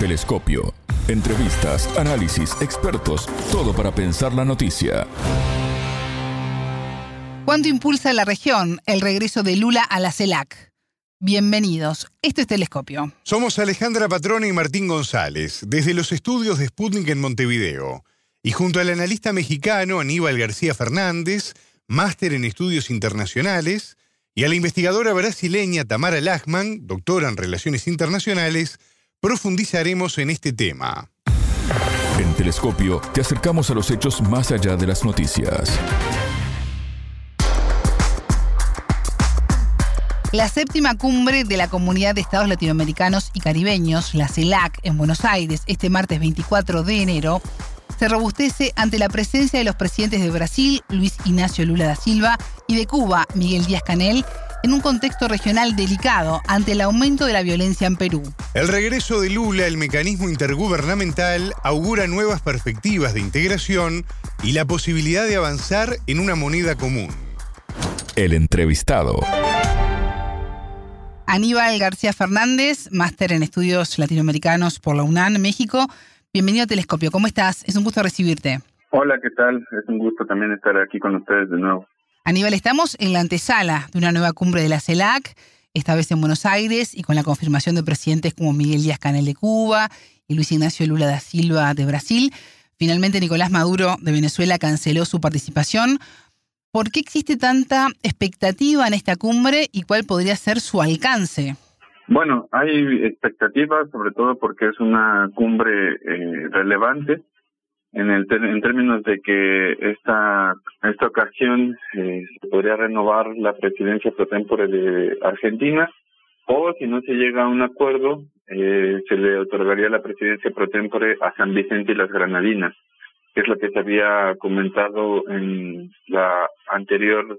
Telescopio. Entrevistas, análisis, expertos, todo para pensar la noticia. ¿Cuánto impulsa la región el regreso de Lula a la CELAC? Bienvenidos, esto es Telescopio. Somos Alejandra Patrona y Martín González, desde los estudios de Sputnik en Montevideo. Y junto al analista mexicano Aníbal García Fernández, máster en estudios internacionales, y a la investigadora brasileña Tamara Lachman, doctora en Relaciones Internacionales, profundizaremos en este tema. En Telescopio te acercamos a los hechos más allá de las noticias. La séptima cumbre de la Comunidad de Estados Latinoamericanos y Caribeños, la CELAC, en Buenos Aires, este martes 24 de enero, se robustece ante la presencia de los presidentes de Brasil, Luis Ignacio Lula da Silva, y de Cuba, Miguel Díaz Canel, en un contexto regional delicado ante el aumento de la violencia en Perú. El regreso de Lula al mecanismo intergubernamental augura nuevas perspectivas de integración y la posibilidad de avanzar en una moneda común. El entrevistado. Aníbal García Fernández, máster en estudios latinoamericanos por la UNAM, México. Bienvenido a Telescopio. ¿Cómo estás? Es un gusto recibirte. Hola, ¿qué tal? Es un gusto también estar aquí con ustedes de nuevo. Aníbal, estamos en la antesala de una nueva cumbre de la CELAC, esta vez en Buenos Aires, y con la confirmación de presidentes como Miguel Díaz Canel de Cuba y Luis Ignacio Lula da Silva de Brasil. Finalmente, Nicolás Maduro de Venezuela canceló su participación. ¿Por qué existe tanta expectativa en esta cumbre y cuál podría ser su alcance? Bueno, hay expectativas, sobre todo porque es una cumbre eh, relevante en, el en términos de que esta, esta ocasión eh, se podría renovar la presidencia pro tempore de Argentina o si no se llega a un acuerdo eh, se le otorgaría la presidencia pro tempore a San Vicente y las Granadinas, que es lo que se había comentado en la anterior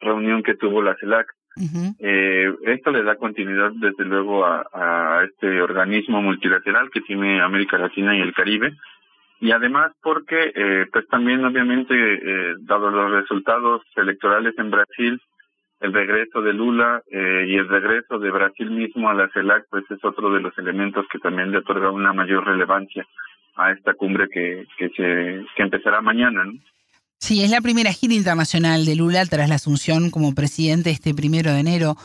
reunión que tuvo la CELAC. eh, esto le da continuidad desde luego a, a este organismo multilateral que tiene América Latina y el Caribe, y además porque eh, pues también obviamente eh, dado los resultados electorales en Brasil el regreso de Lula eh, y el regreso de Brasil mismo a la CELAC pues es otro de los elementos que también le otorga una mayor relevancia a esta cumbre que que se que empezará mañana ¿no? Sí, es la primera gira internacional de Lula tras la asunción como presidente este primero de enero.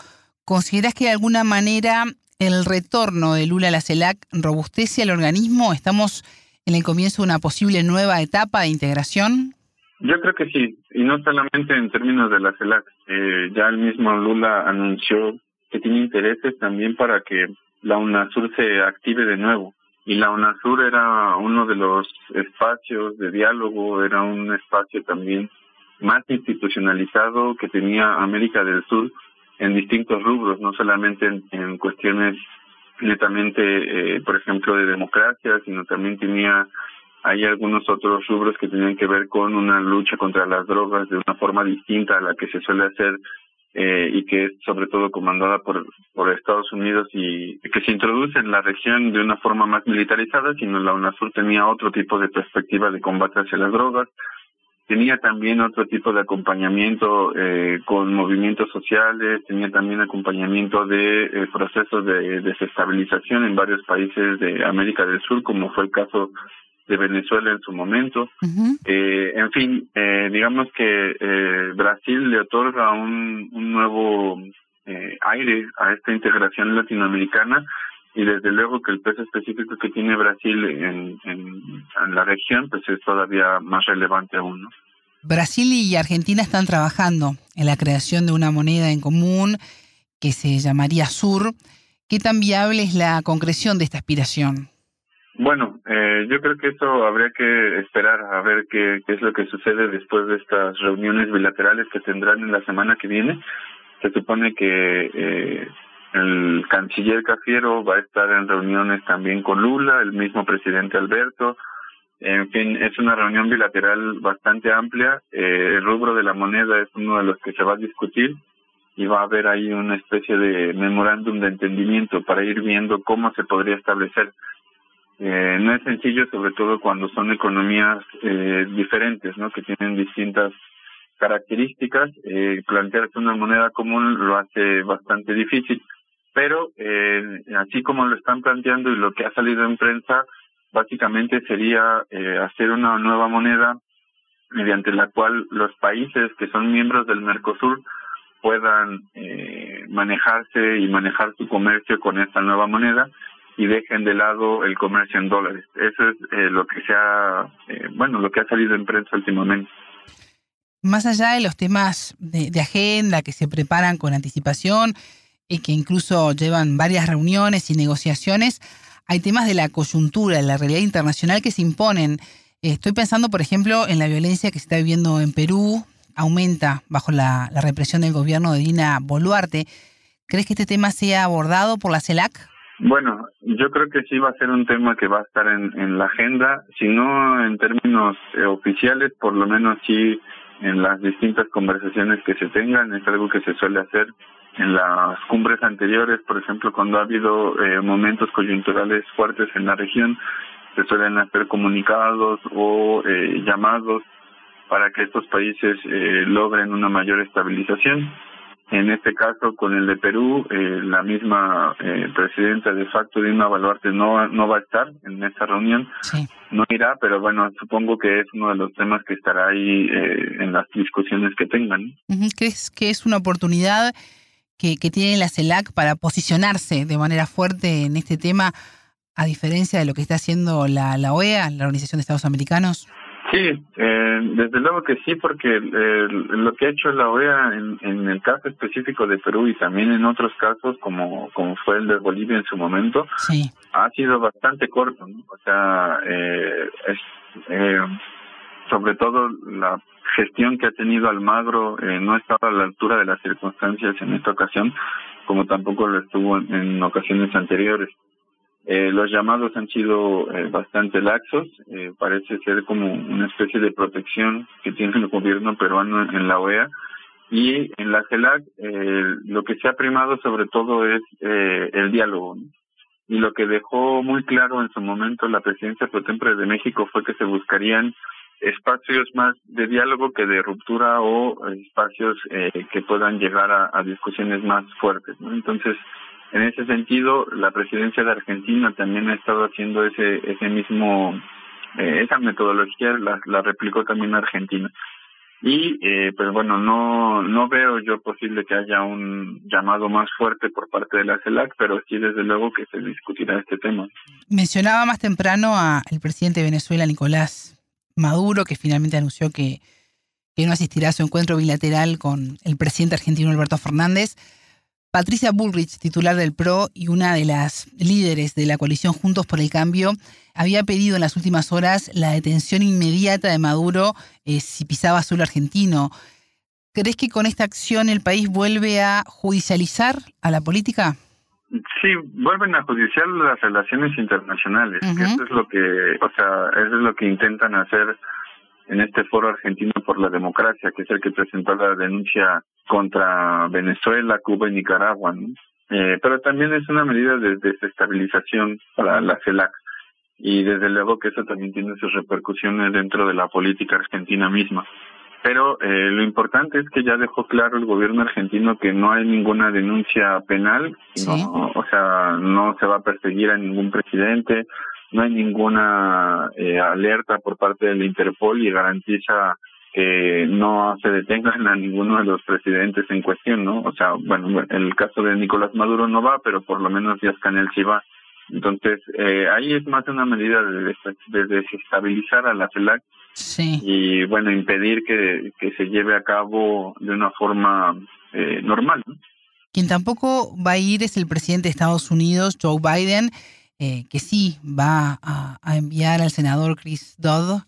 ¿Consideras que de alguna manera el retorno de Lula a la CELAC robustece al organismo? ¿Estamos en el comienzo una posible nueva etapa de integración? Yo creo que sí, y no solamente en términos de la CELAC. Eh, ya el mismo Lula anunció que tiene intereses también para que la UNASUR se active de nuevo. Y la UNASUR era uno de los espacios de diálogo, era un espacio también más institucionalizado que tenía América del Sur en distintos rubros, no solamente en, en cuestiones netamente, eh, por ejemplo, de democracia, sino también tenía hay algunos otros rubros que tenían que ver con una lucha contra las drogas de una forma distinta a la que se suele hacer eh, y que es sobre todo comandada por por Estados Unidos y que se introduce en la región de una forma más militarizada, sino la UNASUR tenía otro tipo de perspectiva de combate hacia las drogas tenía también otro tipo de acompañamiento eh, con movimientos sociales, tenía también acompañamiento de eh, procesos de desestabilización en varios países de América del Sur, como fue el caso de Venezuela en su momento. Eh, en fin, eh, digamos que eh, Brasil le otorga un, un nuevo eh, aire a esta integración latinoamericana y desde luego que el peso específico que tiene Brasil en, en, en la región pues es todavía más relevante aún, ¿no? Brasil y Argentina están trabajando en la creación de una moneda en común que se llamaría SUR. ¿Qué tan viable es la concreción de esta aspiración? Bueno, eh, yo creo que eso habría que esperar a ver qué, qué es lo que sucede después de estas reuniones bilaterales que tendrán en la semana que viene. Se supone que eh, el canciller Cafiero va a estar en reuniones también con Lula, el mismo presidente Alberto. En fin, es una reunión bilateral bastante amplia. Eh, el rubro de la moneda es uno de los que se va a discutir y va a haber ahí una especie de memorándum de entendimiento para ir viendo cómo se podría establecer. Eh, no es sencillo, sobre todo cuando son economías eh, diferentes, ¿no? Que tienen distintas características. Eh, plantearse una moneda común lo hace bastante difícil pero eh, así como lo están planteando y lo que ha salido en prensa, básicamente sería eh, hacer una nueva moneda mediante la cual los países que son miembros del Mercosur puedan eh, manejarse y manejar su comercio con esta nueva moneda y dejen de lado el comercio en dólares. Eso es eh, lo que se ha, eh, bueno, lo que ha salido en prensa últimamente. Más allá de los temas de, de agenda que se preparan con anticipación y que incluso llevan varias reuniones y negociaciones, hay temas de la coyuntura, de la realidad internacional que se imponen. Estoy pensando, por ejemplo, en la violencia que se está viviendo en Perú, aumenta bajo la, represión del gobierno de Dina Boluarte. ¿Crees que este tema sea abordado por la CELAC? Bueno, yo creo que sí va a ser un tema que va a estar en, en la agenda, si no en términos eh, oficiales, por lo menos sí en las distintas conversaciones que se tengan, es algo que se suele hacer en las cumbres anteriores, por ejemplo, cuando ha habido eh, momentos coyunturales fuertes en la región, se suelen hacer comunicados o eh, llamados para que estos países eh, logren una mayor estabilización. En este caso, con el de Perú, eh, la misma eh, presidenta de facto, Dina Baluarte, no, no va a estar en esta reunión. Sí. No irá, pero bueno, supongo que es uno de los temas que estará ahí eh, en las discusiones que tengan. ¿Crees que es una oportunidad que, que tiene la CELAC para posicionarse de manera fuerte en este tema, a diferencia de lo que está haciendo la, la OEA, la Organización de Estados Americanos? Sí, eh, desde luego que sí, porque eh, lo que ha hecho la OEA en, en el caso específico de Perú y también en otros casos, como, como fue el de Bolivia en su momento, Sí. ha sido bastante corto, ¿no? O sea, eh, es, eh, sobre todo la gestión que ha tenido Almagro eh, no estaba a la altura de las circunstancias en esta ocasión, como tampoco lo estuvo en, ocasiones anteriores. Eh, los llamados han sido eh, bastante laxos, eh, parece ser como una especie de protección que tiene el gobierno peruano en, la OEA y en la CELAC eh, lo que se ha primado sobre todo es eh, el diálogo. Y lo que dejó muy claro en su momento la presidencia pro de México fue que se buscarían espacios más de diálogo que de ruptura o espacios eh, que puedan llegar a, discusiones más fuertes. Entonces, en ese sentido, la presidencia de Argentina también ha estado haciendo ese ese mismo eh, esa metodología la, la replicó también Argentina y eh, pues bueno no no veo yo posible que haya un llamado más fuerte por parte de la CELAC pero sí desde luego que se discutirá este tema Mencionaba más temprano al presidente de Venezuela, Nicolás Maduro, que finalmente anunció que, no asistirá a su encuentro bilateral con el presidente argentino Alberto Fernández. Patricia Bullrich, titular del PRO y una de las líderes de la coalición Juntos por el Cambio, había pedido en las últimas horas la detención inmediata de Maduro eh, si pisaba suelo argentino. ¿Crees que con esta acción el país vuelve a judicializar a la política? Sí, vuelven a judiciar las relaciones internacionales, que eso es lo que, o sea, eso es lo que intentan hacer en este foro argentino por la democracia, que es el que presentó la denuncia contra Venezuela, Cuba y Nicaragua. ¿no? Eh, pero también es una medida de desestabilización para la CELAC y desde luego que eso también tiene sus repercusiones dentro de la política argentina misma. Pero eh, lo importante es que ya dejó claro el gobierno argentino que no hay ninguna denuncia penal, Sí. no, o sea, no se va a perseguir a ningún presidente, no hay ninguna eh, alerta por parte del Interpol y garantiza que no se detengan a ninguno de los presidentes en cuestión, ¿no? O sea, bueno, el caso de Nicolás Maduro no va, pero por lo menos Díaz Canel sí va. Entonces, eh, ahí es más una medida de desestabilizar a la CELAC Sí. y, bueno, impedir que, que se lleve a cabo de una forma eh, normal, ¿no? Quien tampoco va a ir es el presidente de Estados Unidos, Joe Biden, eh, que sí va a, a enviar al senador Chris Dodd,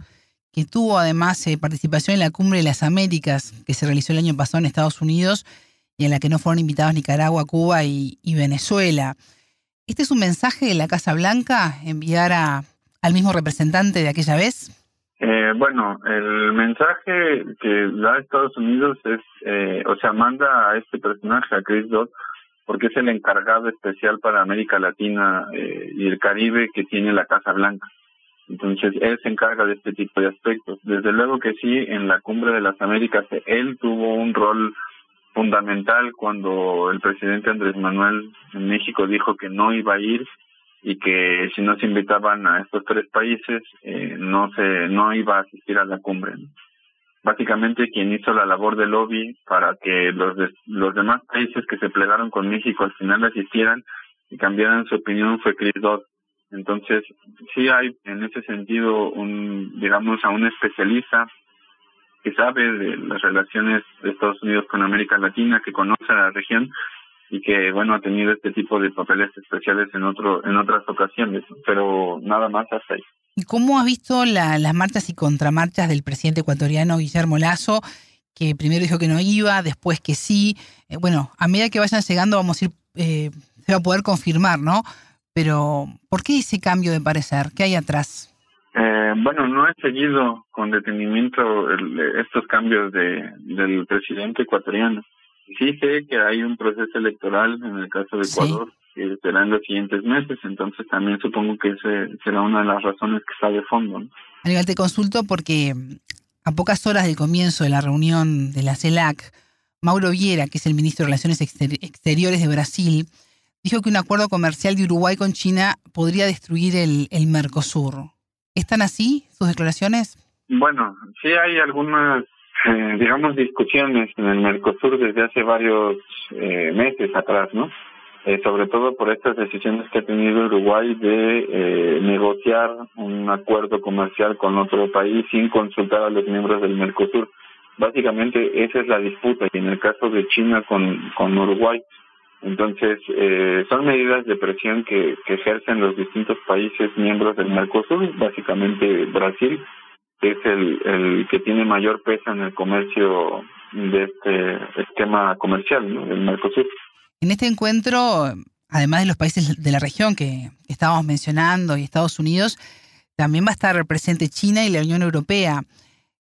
que tuvo además eh, participación en la Cumbre de las Américas que se realizó el año pasado en Estados Unidos y en la que no fueron invitados Nicaragua, Cuba y, y Venezuela. ¿Este es un mensaje de la Casa Blanca, enviar a, al mismo representante de aquella vez? Eh, bueno, el mensaje que da Estados Unidos es, eh, o sea, manda a este personaje, a Chris Dodd, porque es el encargado especial para América Latina eh, y el Caribe que tiene la Casa Blanca. Entonces, él se encarga de este tipo de aspectos. Desde luego que sí, en la Cumbre de las Américas, él tuvo un rol fundamental cuando el presidente Andrés Manuel en México dijo que no iba a ir y que si no se invitaban a estos tres países eh, no se no iba a asistir a la cumbre. Básicamente quien hizo la labor de lobby para que los los demás países que se plegaron con México al final asistieran y cambiaran su opinión fue Chris Dodd. Entonces sí hay en ese sentido un digamos a un especialista que sabe de las relaciones de Estados Unidos con América Latina, que conoce a la región y que bueno ha tenido este tipo de papeles especiales en otro en otras ocasiones, pero nada más hasta ahí. ¿Y cómo has visto las marchas y contramarchas del presidente ecuatoriano Guillermo Lazo, que primero dijo que no iba, después que sí? Eh, bueno, a medida que vayan llegando vamos a ir, eh, se va a poder confirmar, ¿no? Pero, ¿por qué ese cambio de parecer? ¿Qué hay atrás? Eh, bueno, no he seguido con detenimiento estos cambios de, del presidente ecuatoriano. Sí sé que hay un proceso electoral en el caso de Ecuador que será en los siguientes meses, entonces también supongo que ese será una de las razones que está de fondo. ¿no? Aníbal, te consulto porque a pocas horas del comienzo de la reunión de la CELAC, Mauro Viera, que es el ministro de Relaciones Exteriores de Brasil, dijo que un acuerdo comercial de Uruguay con China podría destruir el, el Mercosur. ¿Están así sus declaraciones? Bueno, sí hay algunas, eh, digamos, discusiones en el Mercosur desde hace varios eh, meses atrás, ¿no? Eh, sobre todo por estas decisiones que ha tenido Uruguay de negociar un acuerdo comercial con otro país sin consultar a los miembros del Mercosur. Básicamente esa es la disputa y en el caso de China con, con Uruguay, entonces, eh, son medidas de presión que, que ejercen los distintos países miembros del Mercosur, básicamente Brasil, que es el, el que tiene mayor peso en el comercio de este esquema comercial ¿no? del Mercosur. En este encuentro, además de los países de la región que, que estábamos mencionando y Estados Unidos, también va a estar presente China y la Unión Europea.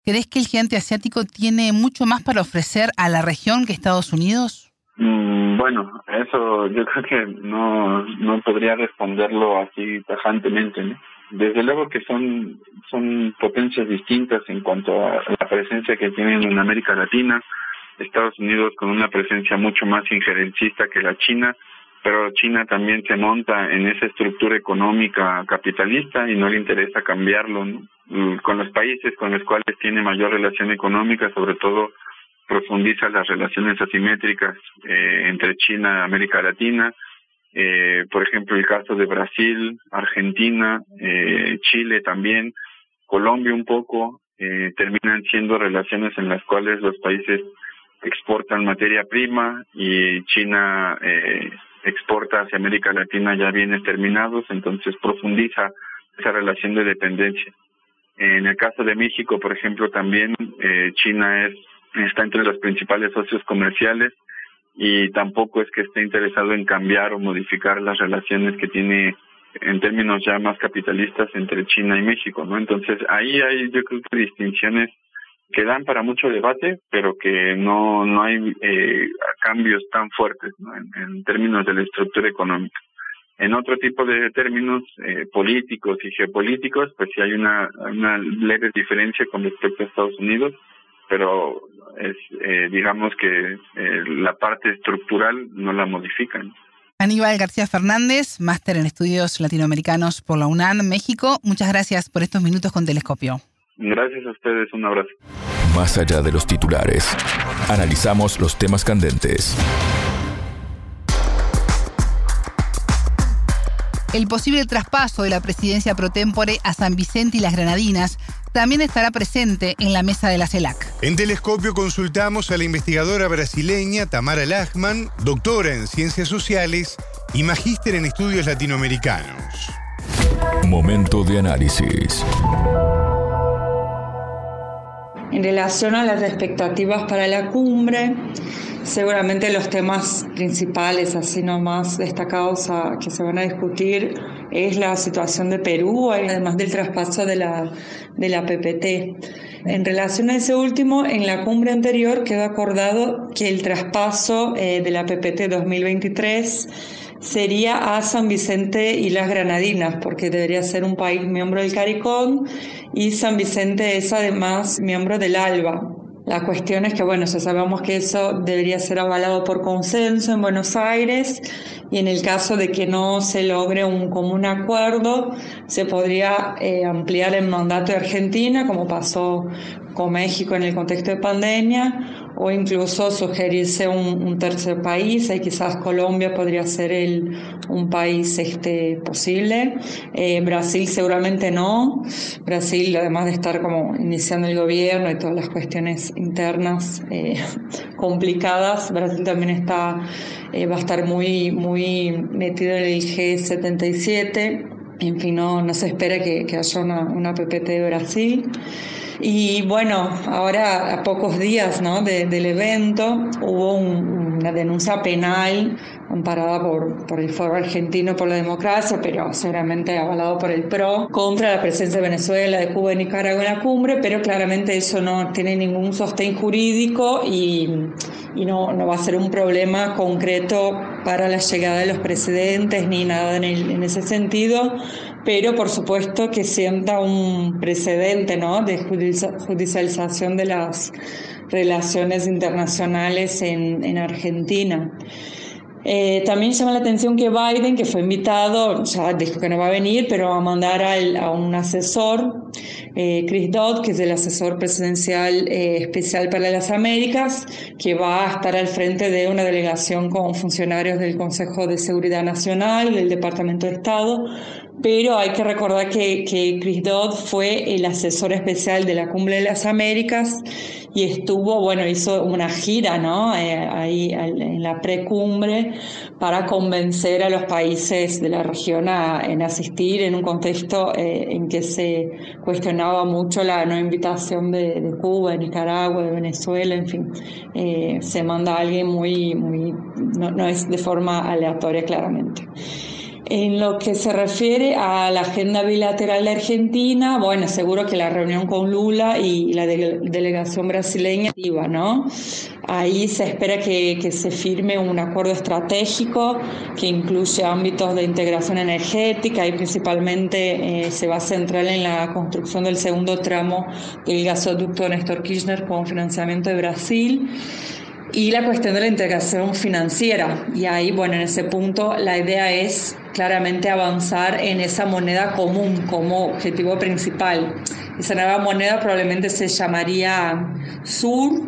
¿Crees que el gigante asiático tiene mucho más para ofrecer a la región que Estados Unidos? Mm, bueno, eso yo creo que no, no podría responderlo así tajantemente. ¿no? Desde luego que son, son potencias distintas en cuanto a la presencia que tienen en América Latina, Estados Unidos con una presencia mucho más injerencista que la China, pero China también se monta en esa estructura económica capitalista y no le interesa cambiarlo mm, con los países con los cuales tiene mayor relación económica, sobre todo profundiza las relaciones asimétricas eh, entre China y América Latina. Eh, por ejemplo, el caso de Brasil, Argentina, eh, Chile también, Colombia un poco, eh, terminan siendo relaciones en las cuales los países exportan materia prima y China eh, exporta hacia América Latina ya bienes terminados, entonces profundiza esa relación de dependencia. En el caso de México, por ejemplo, también eh, China es está entre los principales socios comerciales y tampoco es que esté interesado en cambiar o modificar las relaciones que tiene en términos ya más capitalistas entre China y México, ¿no? Entonces ahí hay yo creo que distinciones que dan para mucho debate, pero que no no hay eh, cambios tan fuertes ¿no? en, términos de la estructura económica. En otro tipo de términos eh, políticos y geopolíticos, pues sí hay una, una leve diferencia con respecto a Estados Unidos, pero es eh, digamos que eh, la parte estructural no la modifican. Aníbal García Fernández, máster en estudios latinoamericanos por la UNAM, México. Muchas gracias por estos minutos con Telescopio. Gracias a ustedes, un abrazo. Más allá de los titulares, analizamos los temas candentes. El posible traspaso de la presidencia pro tempore a San Vicente y las Granadinas también estará presente en la mesa de la CELAC. En Telescopio consultamos a la investigadora brasileña Tamara Lachman, doctora en Ciencias Sociales y magíster en Estudios Latinoamericanos. Momento de análisis. En relación a las expectativas para la cumbre, seguramente los temas principales, así nomás destacados que se van a discutir, es la situación de Perú, además del traspaso de la, de la PPT. En relación a ese último, en la cumbre anterior quedó acordado que el traspaso eh, de la PPT 2023 sería a San Vicente y las Granadinas, porque debería ser un país miembro del CARICOM y San Vicente es además miembro del ALBA. La cuestión es que, bueno, ya sabemos que eso debería ser avalado por consenso en Buenos Aires y en el caso de que no se logre un común acuerdo, se podría eh, ampliar el mandato de Argentina, como pasó con México en el contexto de pandemia, o incluso sugerirse un, tercer país, y quizás Colombia podría ser el, un país este, posible. Eh, Brasil seguramente no. Brasil, además de estar como iniciando el gobierno y todas las cuestiones internas eh, complicadas, Brasil también está, va a estar muy, muy metido en el G77. En fin, no, no se espera que, que haya una, una PPT de Brasil. Y bueno, ahora a pocos días ¿no? del evento hubo una denuncia penal amparada por, por el Foro Argentino por la Democracia, pero seguramente avalado por el PRO, contra la presencia de Venezuela, de Cuba y Nicaragua en la cumbre, pero claramente eso no tiene ningún sostén jurídico y, y no, no va a ser un problema concreto para la llegada de los presidentes ni nada en, en ese sentido pero por supuesto que sienta un precedente ¿no? de judicialización de las relaciones internacionales en, en Argentina. Eh, también llama la atención que Biden, que fue invitado, ya dijo que no va a venir, pero va a mandar a un asesor, eh, Chris Dodd, que es el asesor presidencial eh, especial para las Américas, que va a estar al frente de una delegación con funcionarios del Consejo de Seguridad Nacional, del Departamento de Estado, pero hay que recordar que, que Chris Dodd fue el asesor especial de la Cumbre de las Américas y estuvo, bueno, hizo una gira, ¿no? Eh, ahí en la precumbre para convencer a los países de la región a, en asistir en un contexto eh, en que se cuestionaba mucho la no invitación de, Cuba, de Nicaragua, de Venezuela, en fin, eh, se manda a alguien muy, muy, no, no es de forma aleatoria claramente. En lo que se refiere a la agenda bilateral de Argentina, bueno, seguro que la reunión con Lula y la delegación brasileña ¿no? Ahí se espera que, que, se firme un acuerdo estratégico que incluye ámbitos de integración energética y principalmente eh, se va a centrar en la construcción del segundo tramo del gasoducto Néstor Kirchner con financiamiento de Brasil y la cuestión de la integración financiera. Y ahí, bueno, en ese punto la idea es claramente avanzar en esa moneda común como objetivo principal. Esa nueva moneda probablemente se llamaría SUR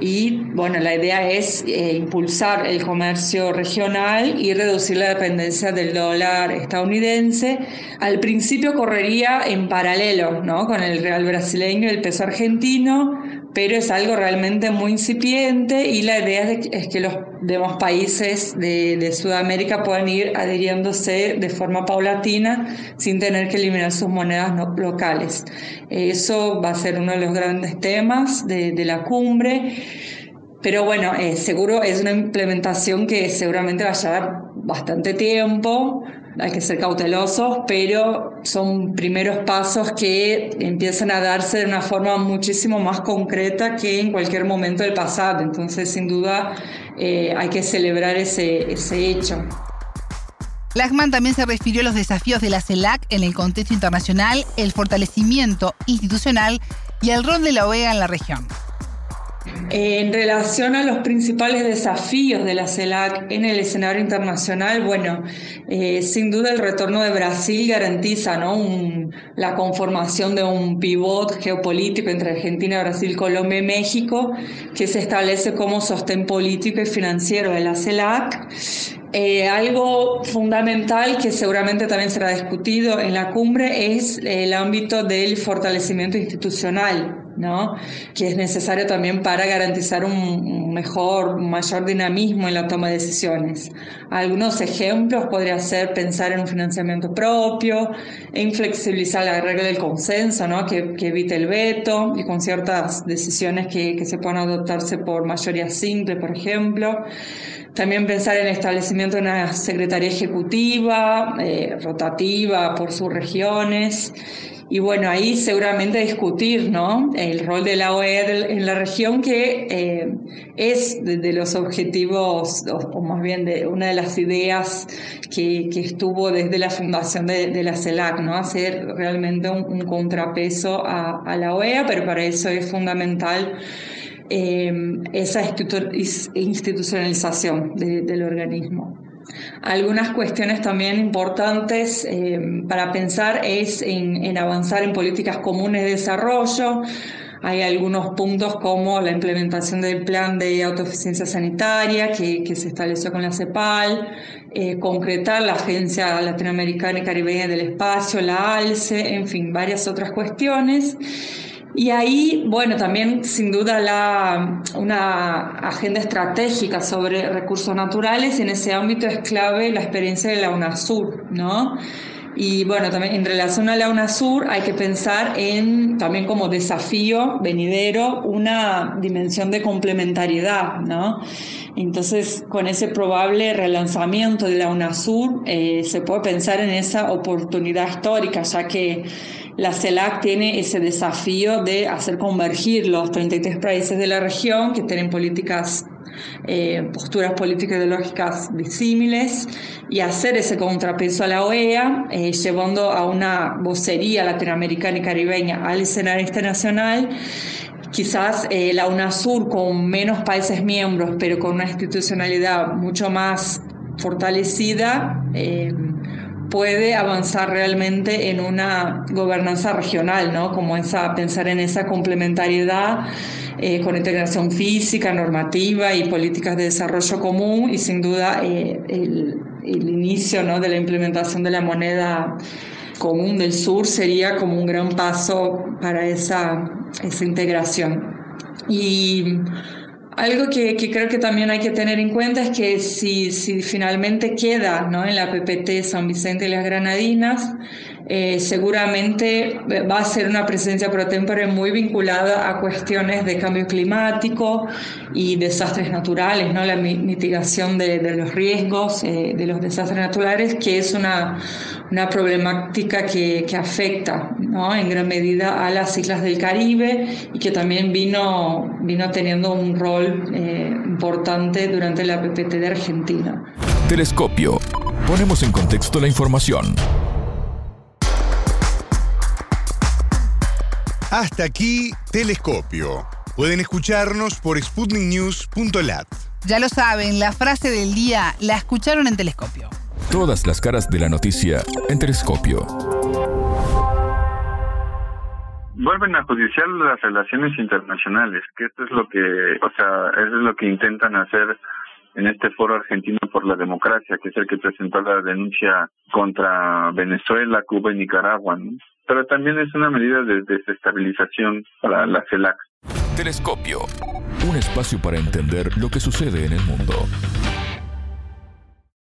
y bueno, la idea es eh, impulsar el comercio regional y reducir la dependencia del dólar estadounidense. Al principio correría en paralelo ¿no? con el real brasileño y el peso argentino, pero es algo realmente muy incipiente y la idea es, que los demás países de, Sudamérica puedan ir adhiriéndose de forma paulatina sin tener que eliminar sus monedas locales. Eso va a ser uno de los grandes temas de, la cumbre. Pero bueno, eh, seguro es una implementación que seguramente va a llevar bastante tiempo, hay que ser cautelosos, pero son primeros pasos que empiezan a darse de una forma muchísimo más concreta que en cualquier momento del pasado. Entonces, sin duda, eh, hay que celebrar ese, ese hecho. Lachman también se refirió a los desafíos de la CELAC en el contexto internacional, el fortalecimiento institucional y el rol de la OEA en la región. En relación a los principales desafíos de la CELAC en el escenario internacional, bueno, eh, sin duda el retorno de Brasil garantiza la conformación de un pivot geopolítico entre Argentina, Brasil, Colombia y México, que se establece como sostén político y financiero de la CELAC. Eh, algo fundamental que seguramente también será discutido en la cumbre es el ámbito del fortalecimiento institucional, ¿no? que es necesario también para garantizar un mejor, mayor dinamismo en la toma de decisiones. Algunos ejemplos podría ser pensar en un financiamiento propio, en flexibilizar la regla del consenso, ¿no? que, evite el veto y con ciertas decisiones que, que se puedan adoptarse por mayoría simple, por ejemplo. También pensar en el establecimiento de una secretaría ejecutiva, eh, rotativa por sus regiones. Y bueno, ahí seguramente discutir ¿no? el rol de la OEA en la región, que eh, es de, los objetivos, o, más bien de una de las ideas que, que estuvo desde la fundación de, la CELAC, ¿no? hacer realmente un, contrapeso a, a la OEA, pero para eso es fundamental esa institucionalización del organismo. Algunas cuestiones también importantes para pensar es en, avanzar en políticas comunes de desarrollo, hay algunos puntos como la implementación del plan de autoeficiencia sanitaria que, se estableció con la CEPAL, eh, concretar la Agencia Latinoamericana y Caribeña del Espacio, la ALCE, en fin, varias otras cuestiones. Y ahí, bueno, también sin duda la, una agenda estratégica sobre recursos naturales, en ese ámbito es clave la experiencia de la UNASUR, ¿no? Y bueno, también en relación a la UNASUR hay que pensar en también como desafío venidero una dimensión de complementariedad, ¿no? Entonces, con ese probable relanzamiento de la UNASUR, eh, se puede pensar en esa oportunidad histórica, ya que la CELAC tiene ese desafío de hacer convergir los 33 países de la región que tienen políticas eh, posturas políticas ideológicas disímiles y hacer ese contrapeso a la OEA, eh, llevando a una vocería latinoamericana y caribeña al escenario internacional. Quizás eh, la UNASUR con menos países miembros, pero con una institucionalidad mucho más fortalecida, puede avanzar realmente en una gobernanza regional, ¿no? Como esa, pensar en esa complementariedad eh, con integración física, normativa y políticas de desarrollo común y sin duda eh, el, inicio ¿no? de la implementación de la moneda común del sur sería como un gran paso para esa, esa integración. Y algo que, creo que también hay que tener en cuenta es que si, si finalmente queda ¿no? en la PPT San Vicente y las Granadinas, eh, seguramente va a ser una presencia pro tempore muy vinculada a cuestiones de cambio climático y desastres naturales, ¿no? la mitigación de, los riesgos eh, de los desastres naturales, que es una, una problemática que, que afecta ¿no? en gran medida a las islas del Caribe y que también vino, vino teniendo un rol eh, importante durante la PPT de Argentina. Telescopio. Ponemos en contexto la información. Hasta aquí, Telescopio. Pueden escucharnos por sputniknews.lat. Ya lo saben, la frase del día la escucharon en Telescopio. Todas las caras de la noticia en Telescopio. Vuelven a judiciar las relaciones internacionales, que esto es lo que, o sea, eso es lo que intentan hacer en este foro argentino por la democracia, que es el que presentó la denuncia contra Venezuela, Cuba y Nicaragua pero también es una medida de desestabilización para la CELAC. Telescopio, un espacio para entender lo que sucede en el mundo.